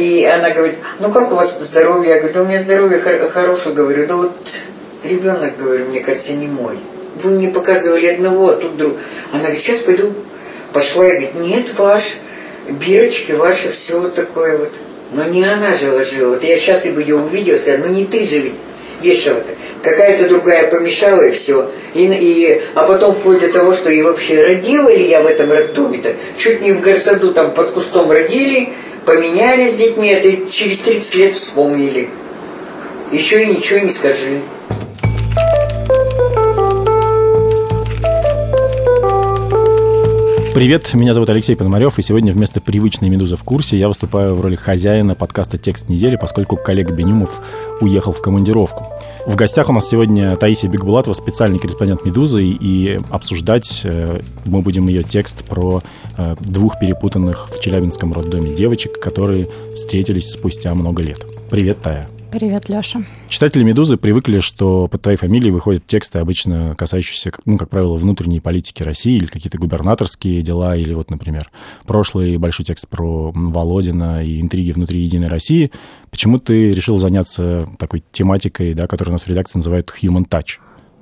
и она говорит, ну как у вас здоровье? Я говорю, да у меня здоровье хор- хорошее, говорю, да вот ребенок, говорю, мне кажется, не мой. Вы мне показывали одного, а тут друг. Она говорит, сейчас пойду. Пошла и говорит, нет, ваш, бирочки ваши, все вот такое вот. Но не она же ложила. Вот я сейчас и бы ее увидела, сказала, ну не ты же ведь вешала-то. Какая-то другая помешала и все. И, и, а потом вплоть до того, что и вообще родила ли я в этом роддоме-то. Чуть не в горсаду там под кустом родили, поменялись с детьми, а ты через 30 лет вспомнили. Еще и ничего не скажи. Привет, меня зовут Алексей Пономарев, и сегодня вместо привычной «Медузы в курсе» я выступаю в роли хозяина подкаста «Текст недели», поскольку коллега Бенюмов уехал в командировку. В гостях у нас сегодня Таисия Бекбулатова, специальный корреспондент «Медузы», и обсуждать э, мы будем ее текст про э, двух перепутанных в Челябинском роддоме девочек, которые встретились спустя много лет. Привет, Тая. Привет, Леша. Читатели «Медузы» привыкли, что под твоей фамилией выходят тексты, обычно касающиеся, ну, как правило, внутренней политики России или какие-то губернаторские дела, или вот, например, прошлый большой текст про Володина и интриги внутри «Единой России». Почему ты решил заняться такой тематикой, да, которую у нас в редакции называют «human touch»?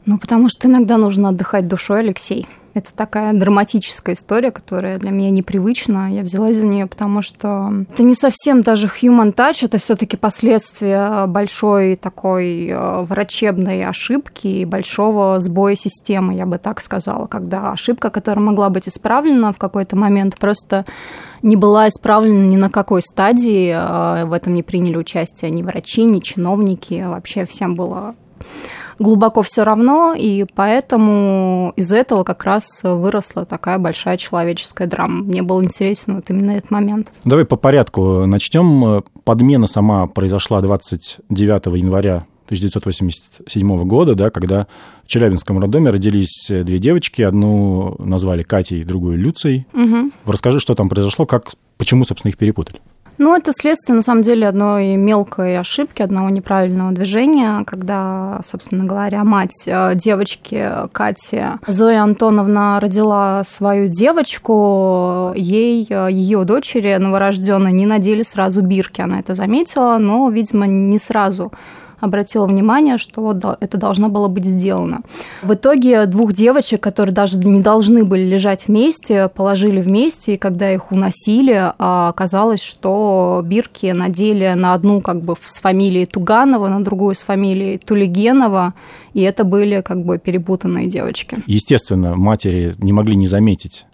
Ну, потому что иногда нужно отдыхать душой, Алексей. Это такая драматическая история, которая для меня непривычна. Я взялась за нее, потому что это не совсем даже human touch, это все-таки последствия большой такой э, врачебной ошибки и большого сбоя системы, я бы так сказала, когда ошибка, которая могла быть исправлена в какой-то момент, просто не была исправлена ни на какой стадии. Э, в этом не приняли участие ни врачи, ни чиновники. Вообще всем было глубоко все равно, и поэтому из этого как раз выросла такая большая человеческая драма. Мне был интересен вот именно этот момент. Давай по порядку начнем. Подмена сама произошла 29 января 1987 года, да, когда в Челябинском роддоме родились две девочки. Одну назвали Катей, другую Люцией. Угу. Расскажи, что там произошло, как, почему, собственно, их перепутали. Ну, это следствие, на самом деле, одной мелкой ошибки, одного неправильного движения, когда, собственно говоря, мать э, девочки Кати Зоя Антоновна родила свою девочку, ей, э, ее дочери новорожденной не надели сразу бирки, она это заметила, но, видимо, не сразу обратила внимание, что это должно было быть сделано. В итоге двух девочек, которые даже не должны были лежать вместе, положили вместе, и когда их уносили, а, оказалось, что бирки надели на одну как бы с фамилией Туганова, на другую с фамилией Тулигенова, и это были как бы перепутанные девочки. Естественно, матери не могли не заметить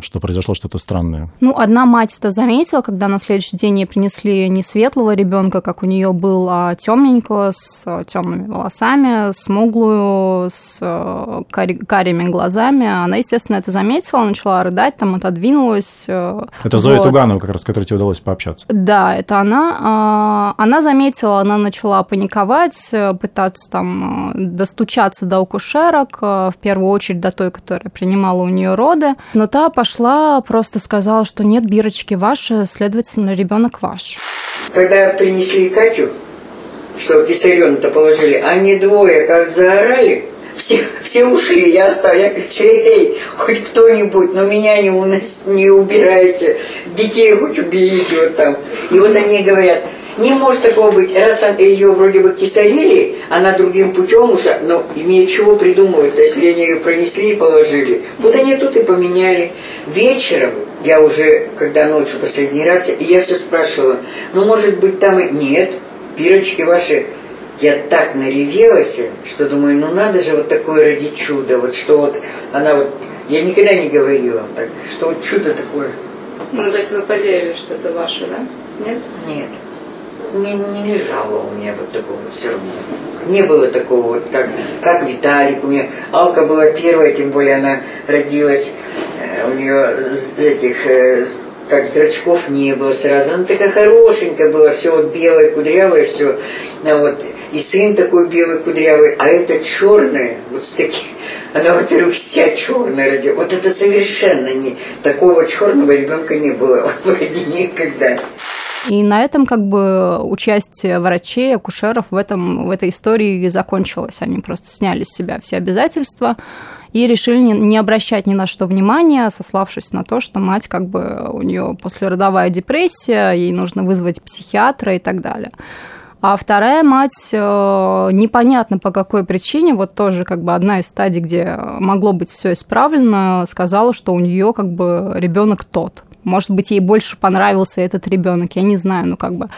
что произошло что-то странное? Ну, одна мать это заметила, когда на следующий день ей принесли не светлого ребенка, как у нее был, а темненького, с темными волосами, смуглую, с э, карими глазами. Она, естественно, это заметила, начала рыдать, там отодвинулась. Э, это Зоя вот. Туганова, как раз, с которой тебе удалось пообщаться. Да, это она. А, она заметила, она начала паниковать, пытаться там э, достучаться до акушерок, в первую очередь до той, которая принимала у нее роды. Но та пошла, просто сказала, что нет, бирочки ваши, следовательно, ребенок ваш. Когда принесли Катю, что Виссариону-то положили, они двое как заорали, все, все ушли, я осталась, я кричу, эй, хоть кто-нибудь, но меня не, унос, не убирайте, детей хоть уберите вот там. И вот они говорят, не может такого быть, раз ее вроде бы кисарили, она другим путем уже, но имеет чего придумывать, если они ее пронесли и положили. Вот они тут и поменяли. Вечером, я уже, когда ночью последний раз, я все спрашивала, ну может быть там и... Нет, пирочки ваши я так наревелась, что думаю, ну надо же вот такое ради чуда, вот что вот она вот, я никогда не говорила так, что вот чудо такое. Ну, то есть вы поверили, что это ваше, да? Нет? Нет не, не лежало у меня вот такого все равно. Не было такого вот, как, как Виталик. У меня Алка была первая, тем более она родилась, э, у нее этих э, как зрачков не было сразу. Она такая хорошенькая была, все вот белое, кудрявое, все. А вот, и сын такой белый, кудрявый, а это черное, вот с таким, она, во-первых, вся черная родила. Вот это совершенно не, такого черного ребенка не было вроде никогда. И на этом как бы участие врачей, акушеров в, этом, в этой истории закончилось. Они просто сняли с себя все обязательства и решили не обращать ни на что внимания, сославшись на то, что мать как бы у нее послеродовая депрессия, ей нужно вызвать психиатра и так далее. А вторая мать, э, непонятно по какой причине, вот тоже как бы одна из стадий, где могло быть все исправлено, сказала, что у нее как бы ребенок тот. Может быть, ей больше понравился этот ребенок, я не знаю, ну как бы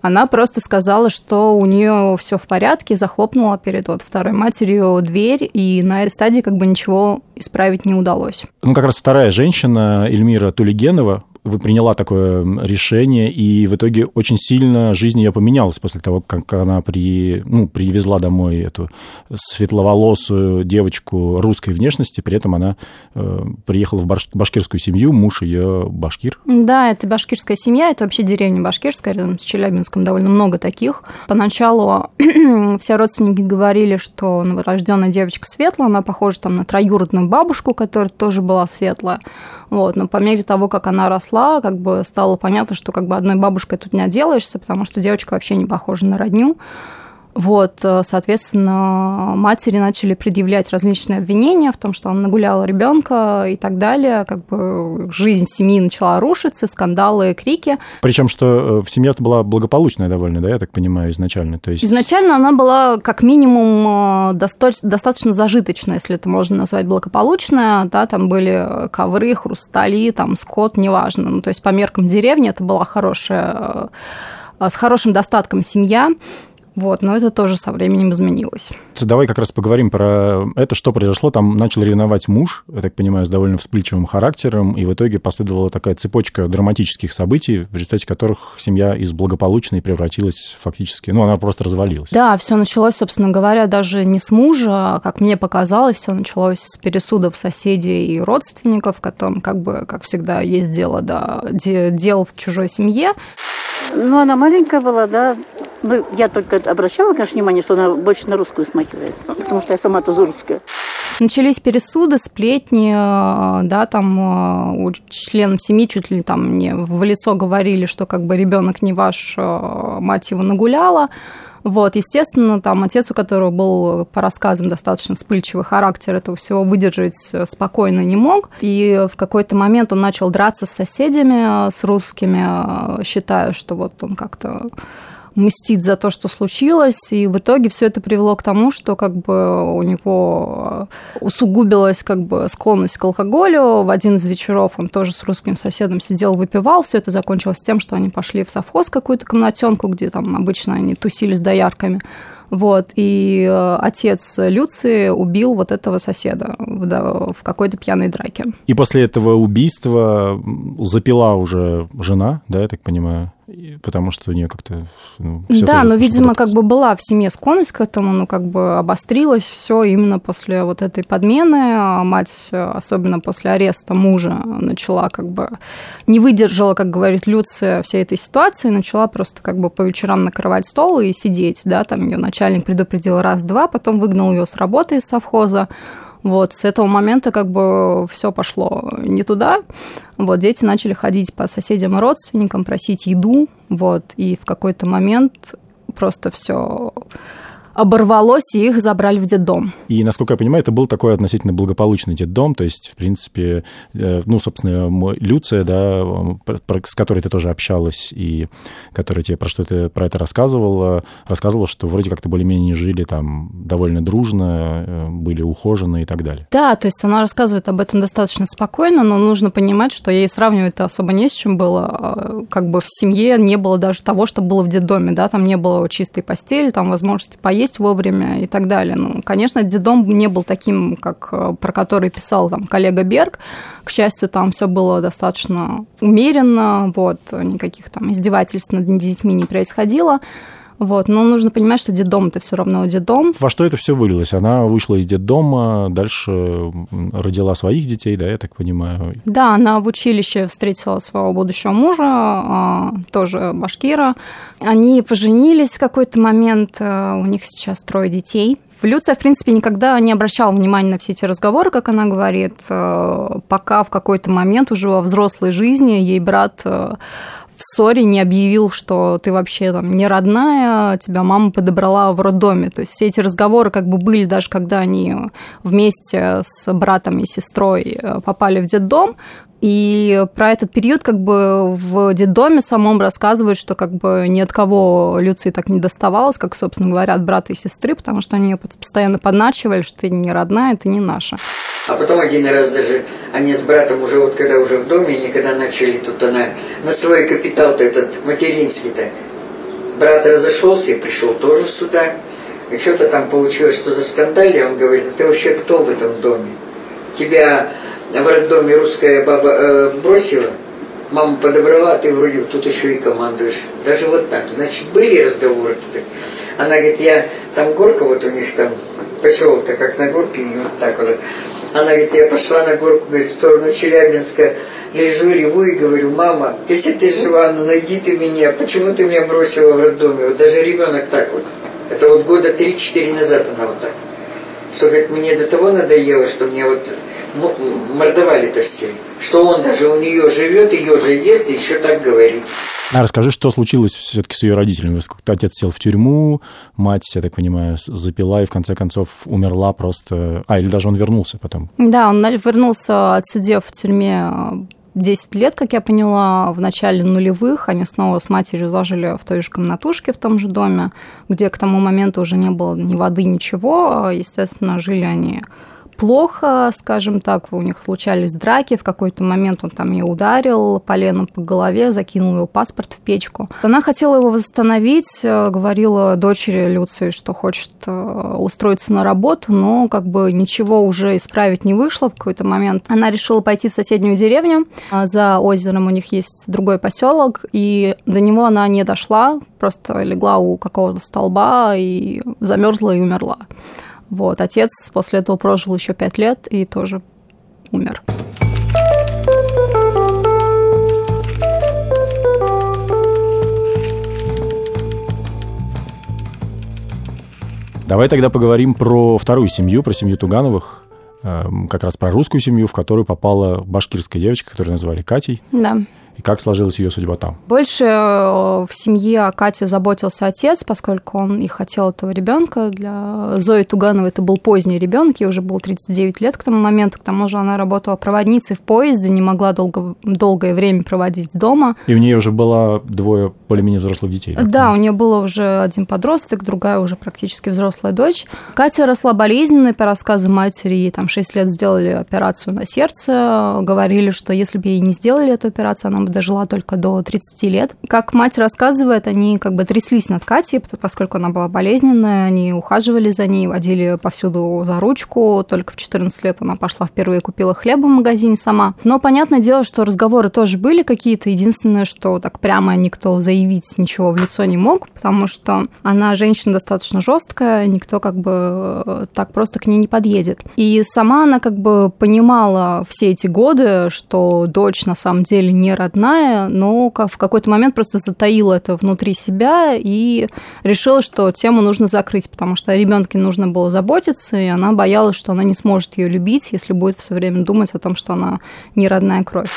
она просто сказала, что у нее все в порядке, захлопнула перед вот второй матерью дверь, и на этой стадии как бы ничего исправить не удалось. Ну, как раз вторая женщина, Эльмира Тулигенова, приняла такое решение, и в итоге очень сильно жизнь ее поменялась после того, как она при, ну, привезла домой эту светловолосую девочку русской внешности, при этом она э, приехала в баш, башкирскую семью, муж ее башкир. Да, это башкирская семья, это вообще деревня башкирская, рядом с Челябинском довольно много таких. Поначалу все родственники говорили, что новорожденная девочка светлая, она похожа там на троюродную бабушку, которая тоже была светлая. Вот, но по мере того, как она росла, как бы стало понятно, что как бы одной бабушкой тут не отделаешься, потому что девочка вообще не похожа на родню. Вот, э, соответственно, матери начали предъявлять различные обвинения в том, что она нагуляла ребенка и так далее. Как бы жизнь семьи начала рушиться, скандалы, крики. Причем, что э, в семье это была благополучная довольно, да, я так понимаю, изначально. То есть... Изначально она была как минимум э, достаточно, достаточно зажиточная, если это можно назвать благополучная. Да, там были ковры, хрустали, там скот, неважно. Ну, то есть по меркам деревни это была хорошая с хорошим достатком семья. Вот, но это тоже со временем изменилось. Давай как раз поговорим про это, что произошло. Там начал ревновать муж, я так понимаю, с довольно вспыльчивым характером, и в итоге последовала такая цепочка драматических событий, в результате которых семья из благополучной превратилась фактически, ну, она просто развалилась. Да, все началось, собственно говоря, даже не с мужа, а, как мне показалось, все началось с пересудов соседей и родственников, которым, как бы, как всегда, есть дело, да, дел в чужой семье. Ну, она маленькая была, да, ну, я только обращала, конечно, внимание, что она больше на русскую смахивает, потому что я сама тоже русская. Начались пересуды, сплетни, э, да, там э, у членов семьи чуть ли там мне в лицо говорили, что как бы ребенок не ваш, э, мать его нагуляла. Вот, естественно, там отец, у которого был, по рассказам, достаточно вспыльчивый характер, этого всего выдержать спокойно не мог. И в какой-то момент он начал драться с соседями, с русскими, считая, что вот он как-то мстить за то, что случилось, и в итоге все это привело к тому, что как бы у него усугубилась как бы склонность к алкоголю. В один из вечеров он тоже с русским соседом сидел, выпивал. Все это закончилось тем, что они пошли в совхоз какую-то комнатенку, где там обычно они тусили с доярками. Вот, и э, отец Люции убил вот этого соседа в, в какой-то пьяной драке. И после этого убийства запила уже жена, да, я так понимаю? Потому что у нее как-то... Ну, да, но, видимо, как бы была в семье склонность к этому, ну, как бы обострилось все именно после вот этой подмены. А мать, особенно после ареста мужа, начала как бы... Не выдержала, как говорит Люция, всей этой ситуации, начала просто как бы по вечерам накрывать стол и сидеть, да, там ее начальник предупредил раз-два, потом выгнал ее с работы из совхоза, вот, с этого момента как бы все пошло не туда. Вот, дети начали ходить по соседям и родственникам, просить еду, вот, и в какой-то момент просто все оборвалось, и их забрали в детдом. И, насколько я понимаю, это был такой относительно благополучный детдом, то есть, в принципе, э, ну, собственно, Люция, да, с которой ты тоже общалась, и которая тебе про что то про это рассказывала, рассказывала, что вроде как-то более-менее жили там довольно дружно, э, были ухожены и так далее. Да, то есть она рассказывает об этом достаточно спокойно, но нужно понимать, что ей сравнивать-то особо не с чем было. А, как бы в семье не было даже того, что было в детдоме, да, там не было чистой постели, там возможности поесть, есть вовремя и так далее. Ну, конечно, детдом не был таким, как э, про который писал там коллега Берг. К счастью, там все было достаточно умеренно, вот, никаких там издевательств над детьми не происходило. Вот. Но нужно понимать, что детдом это все равно детдом. Во что это все вылилось? Она вышла из детдома, дальше родила своих детей, да, я так понимаю? Да, она в училище встретила своего будущего мужа, а, тоже башкира. Они поженились в какой-то момент, э, у них сейчас трое детей. Люция, в принципе, никогда не обращала внимания на все эти разговоры, как она говорит, э, пока в какой-то момент уже во взрослой жизни ей брат э, в ссоре не объявил, что ты вообще там не родная, тебя мама подобрала в роддоме. То есть все эти разговоры как бы были даже когда они вместе с братом и сестрой э, попали в детдом, и про этот период как бы в детдоме самом рассказывают, что как бы ни от кого Люции так не доставалось, как, собственно говоря, от брата и сестры, потому что они ее постоянно подначивали, что ты не родная, ты не наша. А потом один раз даже они с братом уже вот когда уже в доме, они когда начали тут она на свой капитал-то этот материнский-то, брат разошелся и пришел тоже сюда. И что-то там получилось, что за скандали, он говорит, а ты вообще кто в этом доме? Тебя в роддоме русская баба э, бросила, мама подобрала, а ты вроде тут еще и командуешь. Даже вот так. Значит, были разговоры-то. Она говорит, я там горка, вот у них там поселок-то как на горке, и вот так вот. Она говорит, я пошла на горку, говорит, в сторону Челябинска, лежу, реву и говорю, мама, если ты жива, ну найди ты меня, почему ты меня бросила в роддоме? Вот даже ребенок так вот. Это вот года 3-4 назад она вот так. Что, говорит, мне до того надоело, что мне вот ну, мордовали-то все. Что он даже у нее живет, ее же ест, и еще так говорит. А расскажи, что случилось все-таки с ее родителями? Отец сел в тюрьму, мать, я так понимаю, запила и в конце концов умерла просто... А, или даже он вернулся потом? Да, он вернулся, отсидев в тюрьме 10 лет, как я поняла, в начале нулевых они снова с матерью зажили в той же комнатушке в том же доме, где к тому моменту уже не было ни воды, ничего. Естественно, жили они плохо, скажем так, у них случались драки, в какой-то момент он там ее ударил поленом по голове, закинул его паспорт в печку. Она хотела его восстановить, э, говорила дочери Люции, что хочет э, устроиться на работу, но как бы ничего уже исправить не вышло в какой-то момент. Она решила пойти в соседнюю деревню, а за озером у них есть другой поселок, и до него она не дошла, просто легла у какого-то столба и замерзла и умерла. Вот, отец после этого прожил еще пять лет и тоже умер. Давай тогда поговорим про вторую семью, про семью Тугановых, эм, как раз про русскую семью, в которую попала башкирская девочка, которую назвали Катей. Да и как сложилась ее судьба там? Больше э, в семье Кати заботился отец, поскольку он и хотел этого ребенка. Для Зои Тугановой это был поздний ребенок, ей уже было 39 лет к тому моменту. К тому же она работала проводницей в поезде, не могла долго, долгое время проводить дома. И у нее уже было двое более-менее взрослых детей. Да, у нее было уже один подросток, другая уже практически взрослая дочь. Катя росла болезненной, по рассказам матери, ей там 6 лет сделали операцию на сердце, говорили, что если бы ей не сделали эту операцию, она дожила только до 30 лет. Как мать рассказывает, они как бы тряслись над Катей, поскольку она была болезненная, они ухаживали за ней, водили повсюду за ручку. Только в 14 лет она пошла впервые купила хлеба в магазине сама. Но понятное дело, что разговоры тоже были какие-то. Единственное, что так прямо никто заявить ничего в лицо не мог, потому что она женщина достаточно жесткая, никто как бы э, так просто к ней не подъедет. И сама она как бы понимала все эти годы, что дочь на самом деле не родная родная, но в какой-то момент просто затаила это внутри себя и решила, что тему нужно закрыть, потому что о ребенке нужно было заботиться, и она боялась, что она не сможет ее любить, если будет все время думать о том, что она не родная кровь.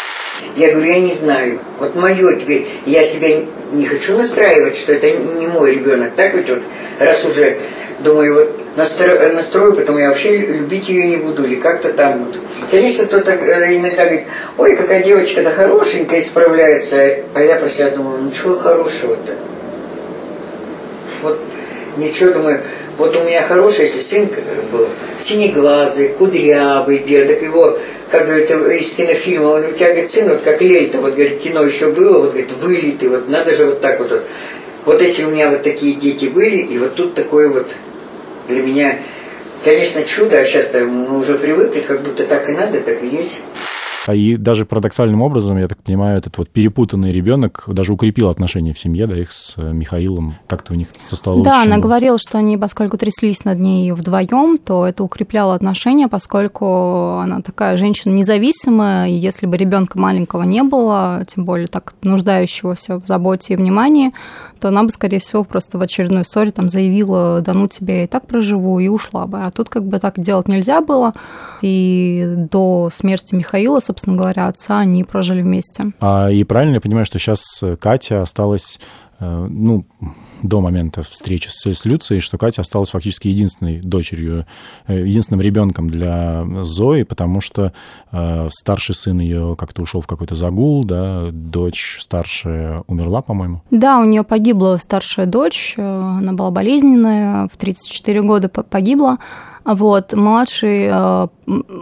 Я говорю, я не знаю. Вот мое теперь, я себя не хочу настраивать, что это не мой ребенок. Так ведь вот, раз уже думаю, вот настрою, настрою, потом я вообще любить ее не буду, или как-то там вот. Конечно, кто-то э, иногда говорит, ой, какая девочка-то хорошенькая, исправляется, а я про себя думаю, ну чего хорошего-то? Вот ничего, думаю, вот у меня хороший, если сын был, синеглазый, кудрявый, дедок, его, как говорит, из кинофильма, он у тебя, говорит, сын, вот как Лельта, вот, говорит, кино еще было, вот, говорит, вылитый, вот, надо же вот так вот, вот. Вот если у меня вот такие дети были, и вот тут такой вот для меня, конечно, чудо, а сейчас мы уже привыкли, как будто так и надо, так и есть. А и даже парадоксальным образом, я так понимаю, этот вот перепутанный ребенок даже укрепил отношения в семье, да, их с э, Михаилом, как-то у них все стало. Да, она было. говорила, что они, поскольку тряслись над ней вдвоем, то это укрепляло отношения, поскольку она такая женщина независимая, и если бы ребенка маленького не было, тем более так нуждающегося в заботе и внимании, то она бы, скорее всего, просто в очередной ссоре там заявила, да ну тебе я и так проживу, и ушла бы. А тут как бы так делать нельзя было. И до смерти Михаила, собственно говоря, отца, они прожили вместе. А, и правильно я понимаю, что сейчас Катя осталась, э, ну, до момента встречи с, с Люцией, что Катя осталась фактически единственной дочерью, э, единственным ребенком для Зои, потому что э, старший сын ее как-то ушел в какой-то загул, да, дочь старшая умерла, по-моему. Да, у нее погибла старшая дочь, э, она была болезненная, в 34 года погибла. Вот, младший, э,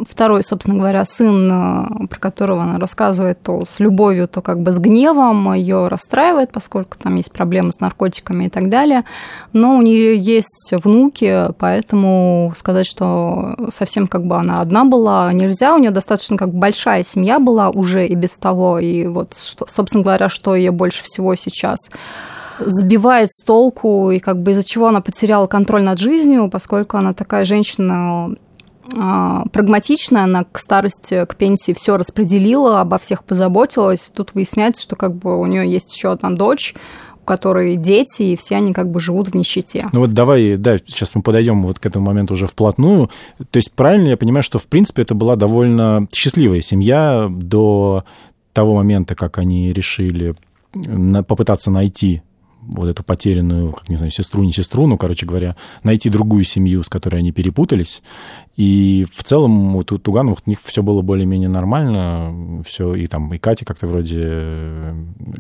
второй, собственно говоря, сын, про которого она рассказывает то с любовью, то как бы с гневом, ее расстраивает, поскольку там есть проблемы с наркотиками так далее. Но у нее есть внуки, поэтому сказать, что совсем как бы она одна была, нельзя. У нее достаточно как большая семья была уже и без того. И вот, что, собственно говоря, что ее больше всего сейчас сбивает с толку, и как бы из-за чего она потеряла контроль над жизнью, поскольку она такая женщина а, прагматичная, она к старости, к пенсии все распределила, обо всех позаботилась. Тут выясняется, что как бы у нее есть еще одна дочь, которой дети, и все они как бы живут в нищете. Ну вот давай, да, сейчас мы подойдем вот к этому моменту уже вплотную. То есть правильно я понимаю, что в принципе это была довольно счастливая семья до того момента, как они решили попытаться найти вот эту потерянную, как не знаю, сестру, не сестру, ну, короче говоря, найти другую семью, с которой они перепутались. И в целом вот у Туганов у них все было более-менее нормально, все, и там и Катя как-то вроде э,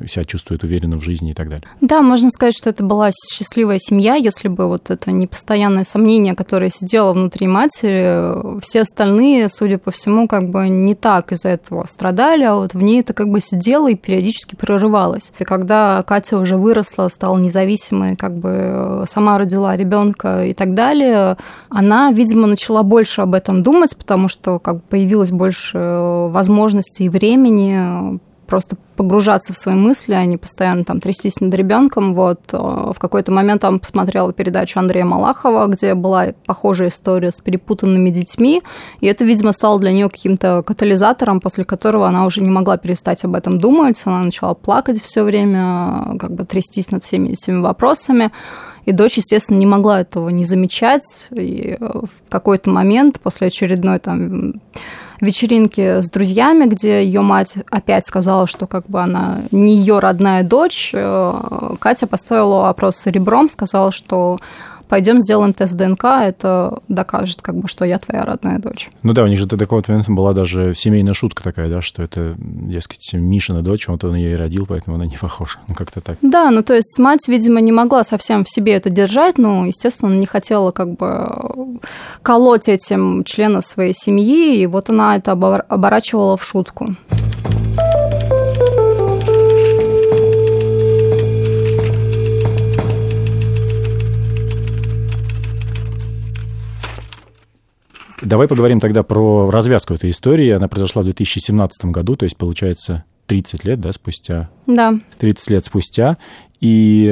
себя чувствует уверенно в жизни и так далее. Да, можно сказать, что это была счастливая семья, если бы вот это непостоянное сомнение, которое сидело внутри матери, все остальные, судя по всему, как бы не так из-за этого страдали, а вот в ней это как бы сидело и периодически прорывалось. И когда Катя уже выросла, стала независимой, как бы сама родила ребенка и так далее, она, видимо, начала больше больше об этом думать, потому что как бы появилось больше э, возможностей и времени э, просто погружаться в свои мысли, а не постоянно там трястись над ребенком. Вот э, в какой-то момент там посмотрела передачу Андрея Малахова, где была похожая история с перепутанными детьми, и это, видимо, стало для нее каким-то катализатором, после которого она уже не могла перестать об этом думать, она начала плакать все время, как бы трястись над всеми этими вопросами. И дочь, естественно, не могла этого не замечать. И э, в какой-то момент после очередной там вечеринки с друзьями, где ее мать опять сказала, что как бы она не ее родная дочь, э, Катя поставила вопрос ребром, сказала, что пойдем сделаем тест ДНК, это докажет, как бы, что я твоя родная дочь. Ну да, у них же до такого момента была даже семейная шутка такая, да, что это, дескать, Мишина дочь, вот он ее и родил, поэтому она не похожа. Ну, как-то так. Да, ну то есть мать, видимо, не могла совсем в себе это держать, но, естественно, не хотела как бы колоть этим членов своей семьи, и вот она это оборачивала в шутку. Давай поговорим тогда про развязку этой истории. Она произошла в 2017 году, то есть, получается, 30 лет, да, спустя? Да. 30 лет спустя. И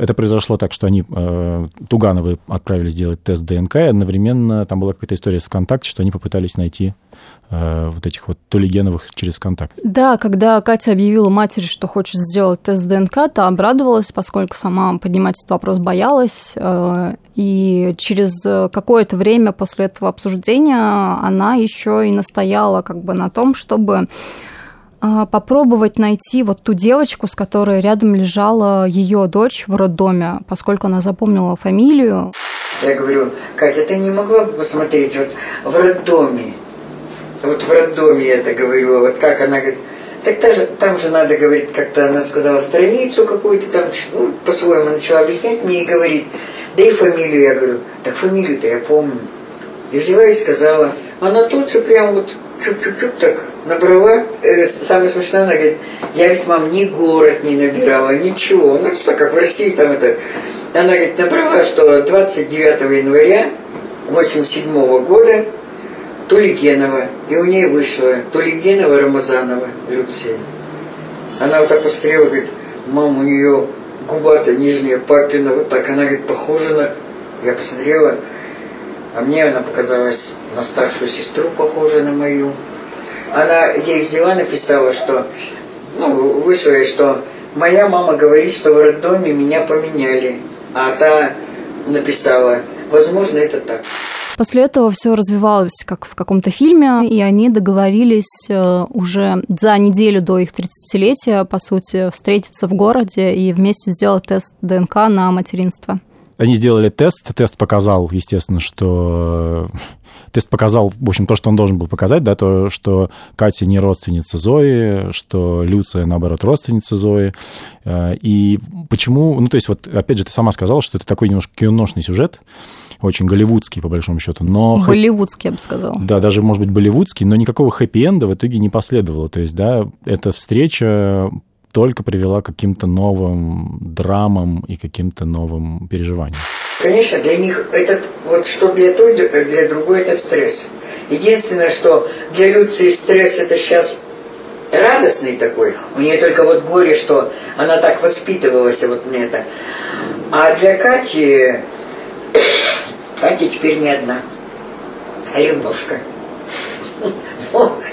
это произошло так, что они, э, Тугановы, отправились делать тест ДНК, и одновременно там была какая-то история с ВКонтакте, что они попытались найти э, вот этих вот Тулигеновых через ВКонтакте. Да, когда Катя объявила матери, что хочет сделать тест ДНК, то обрадовалась, поскольку сама поднимать этот вопрос боялась. Э, и через какое-то время после этого обсуждения она еще и настояла как бы на том, чтобы попробовать найти вот ту девочку, с которой рядом лежала ее дочь в роддоме, поскольку она запомнила фамилию. Я говорю, Катя, ты не могла бы посмотреть вот в роддоме? Вот в роддоме я это говорю, вот как она говорит, так даже, там же надо, говорить, как-то она сказала страницу какую-то там, ну, по-своему начала объяснять мне и говорит, да и фамилию, я говорю, так фамилию-то я помню. И взяла и сказала, она тут же прям вот чук-чук-чук так набрала. Э, самое смешное, она говорит, я ведь, мам, ни город не набирала, ничего. Ну, что, как в России там это... Она, говорит, набрала, что 29 января 87 года Тулигенова, и у нее вышло Тулигенова Рамазанова Люция. Она вот так посмотрела, говорит, мам, у нее губа-то нижняя папина, вот так, она, говорит, похожа на... Я посмотрела, а мне она показалась на старшую сестру, похожа на мою. Она ей взяла, написала, что, ну, вышло, что моя мама говорит, что в роддоме меня поменяли. А та написала, возможно, это так. После этого все развивалось как в каком-то фильме, и они договорились э, уже за неделю до их 30-летия, по сути, встретиться в городе и вместе сделать тест ДНК на материнство. Они сделали тест, тест показал, естественно, что тест показал, в общем, то, что он должен был показать, да, то, что Катя не родственница Зои, что Люция, наоборот, родственница Зои. Э, и почему, ну, то есть, вот, опять же, ты сама сказала, что это такой немножко киношный сюжет, очень голливудский, по большому счету. Но болливудский, я бы сказала. Да, даже, может быть, болливудский, но никакого хэппи-энда в итоге не последовало. То есть, да, эта встреча только привела к каким-то новым драмам и каким-то новым переживаниям. Конечно, для них этот, вот что для той, для другой это стресс. Единственное, что для Люции стресс это сейчас радостный такой. У нее только вот горе, что она так воспитывалась вот на это. А для Кати, Катя теперь не одна, а ревнушка.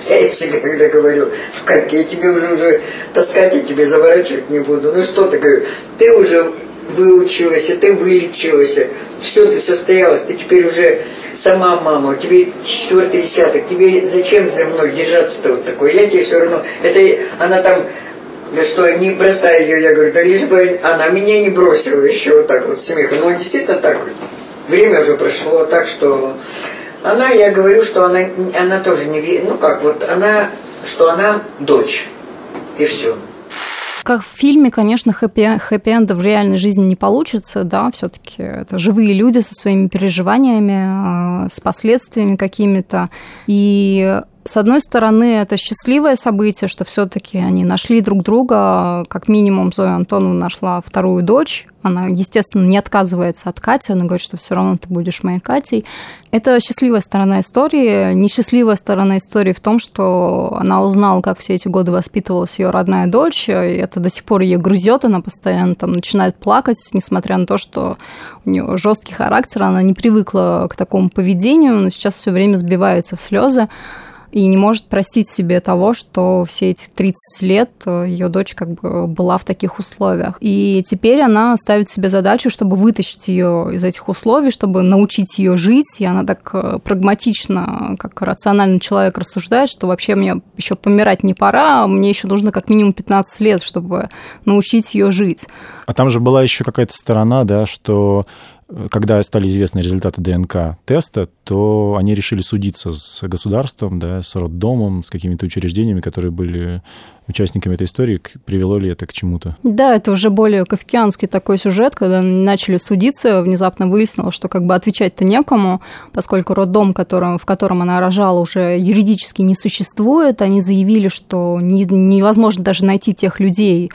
Я ей всегда говорю, как я тебе уже, уже таскать, я тебе заворачивать не буду. Ну что ты, говорю, ты уже выучилась, ты вылечилась, все, ты состоялась, ты теперь уже сама мама, тебе четвертый десяток, тебе зачем за мной держаться-то вот такой? Я тебе все равно, это она там да что, не бросай ее, я говорю, да лишь бы она меня не бросила еще вот так вот смехом. Ну, действительно так, время уже прошло, так что она, я говорю, что она, она тоже не ну как, вот она, что она дочь, и все. Как в фильме, конечно, хэппи, хэппи-энда в реальной жизни не получится, да, все таки это живые люди со своими переживаниями, а, с последствиями какими-то. И с одной стороны, это счастливое событие, что все-таки они нашли друг друга. Как минимум, Зоя Антоновна нашла вторую дочь. Она, естественно, не отказывается от Кати. Она говорит, что все равно ты будешь моей Катей. Это счастливая сторона истории. Несчастливая сторона истории в том, что она узнала, как все эти годы воспитывалась ее родная дочь. И это до сих пор ее грызет. Она постоянно там начинает плакать, несмотря на то, что у нее жесткий характер. Она не привыкла к такому поведению, но сейчас все время сбивается в слезы и не может простить себе того, что все эти 30 лет э, ее дочь как бы была в таких условиях. И теперь она ставит себе задачу, чтобы вытащить ее из этих условий, чтобы научить ее жить, и она так э, прагматично, как рациональный человек рассуждает, что вообще мне еще помирать не пора, мне еще нужно как минимум 15 лет, чтобы научить ее жить. А там же была еще какая-то сторона, да, что когда стали известны результаты ДНК-теста, то они решили судиться с государством, да, с роддомом, с какими-то учреждениями, которые были участниками этой истории. Привело ли это к чему-то? Да, это уже более кавкианский такой сюжет, когда начали судиться, внезапно выяснилось, что как бы отвечать-то некому, поскольку роддом, которым, в котором она рожала, уже юридически не существует. Они заявили, что не, невозможно даже найти тех людей,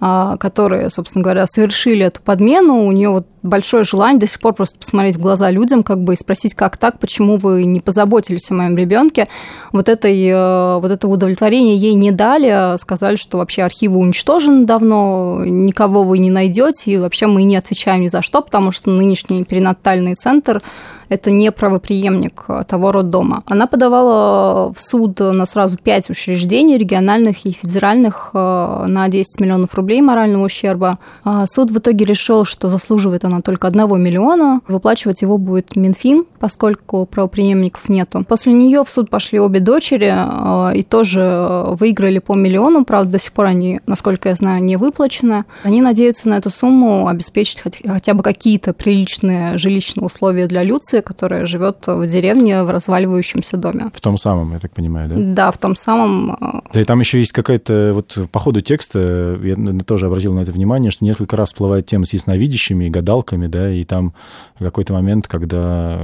которые, собственно говоря, совершили эту подмену, у нее вот большое желание до сих пор просто посмотреть в глаза людям, как бы и спросить, как так, почему вы не позаботились о моем ребенке. Вот, этой, э, вот это удовлетворение ей не дали, сказали, что вообще архивы уничтожены давно, никого вы не найдете, и вообще мы не отвечаем ни за что, потому что нынешний перинатальный центр это не правоприемник э, того роддома. Она подавала в суд на сразу пять учреждений, региональных и федеральных, э, на 10 миллионов рублей морального ущерба. А суд в итоге решил, что заслуживает она только одного миллиона. Выплачивать его будет Минфин, поскольку правоприемников нету. После нее в суд пошли обе дочери э, и тоже выиграли по миллиону. Правда, до сих пор они, насколько я знаю, не выплачены. Они надеются на эту сумму обеспечить хотя бы какие-то приличные жилищные условия для Люции, Люция, которая живет в деревне в разваливающемся доме. В том самом, я так понимаю, да? Да, в том самом. Э, да, и там еще есть какая-то, вот по ходу текста, я тоже обратил на это внимание, что несколько раз всплывает тема с ясновидящими и гадалками, да, и там какой-то момент, когда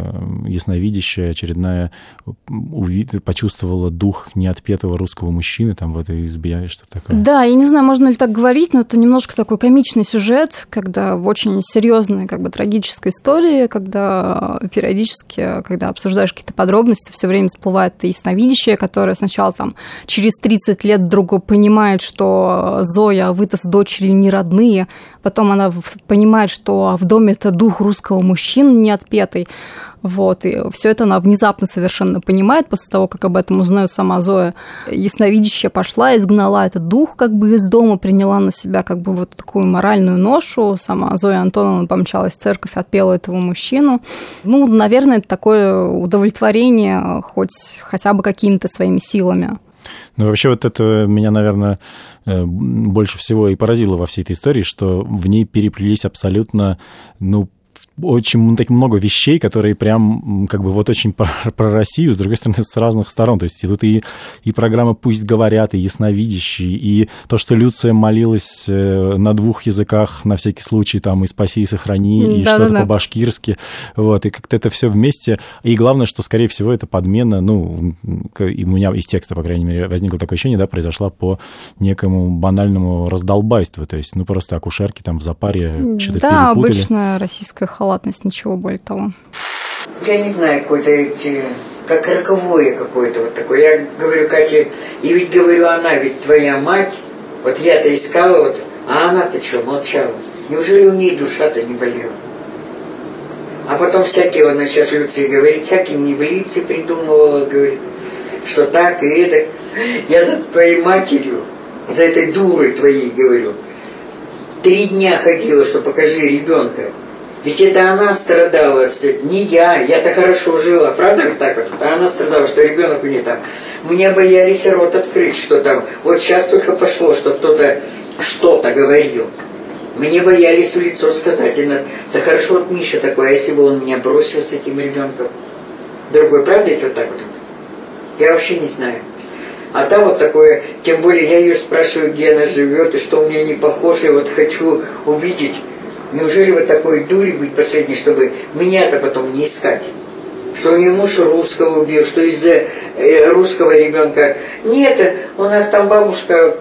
ясновидящая очередная почувствовала дух неотпетого русского мужчины там в этой избе, что такое. Да, я не знаю, можно ли так говорить, но это немножко такой комичный сюжет, когда в очень серьезной, как бы трагической истории, когда периодически, когда обсуждаешь какие-то подробности, все время всплывает ясновидящее, которое сначала там через 30 лет вдруг понимает, что Зоя, вы-то с дочерью не родные, потом она понимает, что в доме это дух русского мужчины неотпетый. Вот, и все это она внезапно совершенно понимает после того, как об этом узнает сама Зоя. Ясновидящая пошла, изгнала этот дух как бы из дома, приняла на себя как бы вот такую моральную ношу. Сама Зоя Антоновна помчалась в церковь, отпела этого мужчину. Ну, наверное, это такое удовлетворение хоть хотя бы какими-то своими силами. Ну, вообще вот это меня, наверное, э, больше всего и поразило во всей этой истории, что в ней переплелись абсолютно, ну, очень так много вещей, которые прям как бы вот очень про, про Россию, с другой стороны, с разных сторон. То есть и тут и, и программа «Пусть говорят», и «Ясновидящие», и то, что Люция молилась э, на двух языках на всякий случай, там, и «Спаси и сохрани», и да, что-то да, по-башкирски. Вот, и как-то это все вместе. И главное, что, скорее всего, это подмена, ну, и у меня из текста, по крайней мере, возникло такое ощущение, да, произошла по некому банальному раздолбайству. То есть, ну, просто акушерки там в запаре что-то да, перепутали. обычная российская халатность, ничего более того. Я не знаю, какой-то эти как роковое какое-то вот такое. Я говорю Кате, и ведь говорю, она ведь твоя мать, вот я-то искала, вот, а она-то что, молчала. Неужели у нее душа-то не болела? А потом всякие, она сейчас Люция говорит, всякие небылицы придумывала, говорит, что так и это. Я за твоей матерью, за этой дурой твоей, говорю, три дня ходила, что покажи ребенка. Ведь это она страдала, не я. Я-то хорошо жила, правда ведь так вот? А она страдала, что ребенок у нее там. Мне боялись рот открыть, что там. Вот сейчас только пошло, что кто-то что-то говорил. Мне боялись в лицо сказать. И нас, да хорошо, вот Миша такой, а если бы он меня бросил с этим ребенком? Другой, правда ведь вот так вот? Я вообще не знаю. А там вот такое, тем более я ее спрашиваю, где она живет, и что у меня не похоже, и вот хочу увидеть Неужели вы такой дури быть последней, чтобы меня-то потом не искать? Что у нее муж русского убил, что из-за э, русского ребенка. Нет, у нас там бабушка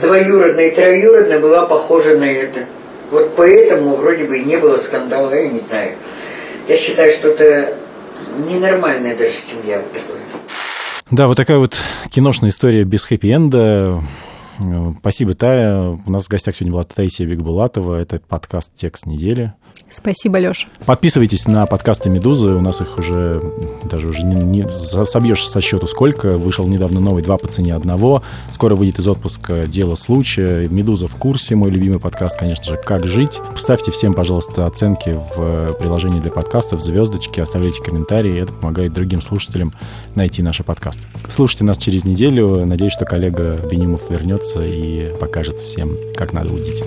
двоюродная и троюродная была похожа на это. Вот поэтому вроде бы и не было скандала, я не знаю. Я считаю, что это ненормальная даже семья вот такая. Да, вот такая вот киношная история без хэппи-энда. Э, спасибо, Тая. У нас в гостях сегодня была Таисия Бекбулатова. Это подкаст «Текст недели». Спасибо, Леша. Подписывайтесь на подкасты «Медузы». У нас их уже даже уже не, не собьешь со счету сколько. Вышел недавно новый «Два по цене одного». Скоро выйдет из отпуска «Дело случая». «Медуза в курсе». Мой любимый подкаст, конечно же, «Как жить». Ставьте всем, пожалуйста, оценки в приложении для подкастов, звездочки, оставляйте комментарии. Это помогает другим слушателям найти наши подкасты. Слушайте нас через неделю. Надеюсь, что коллега Бенимов вернется и покажет всем, как надо удить.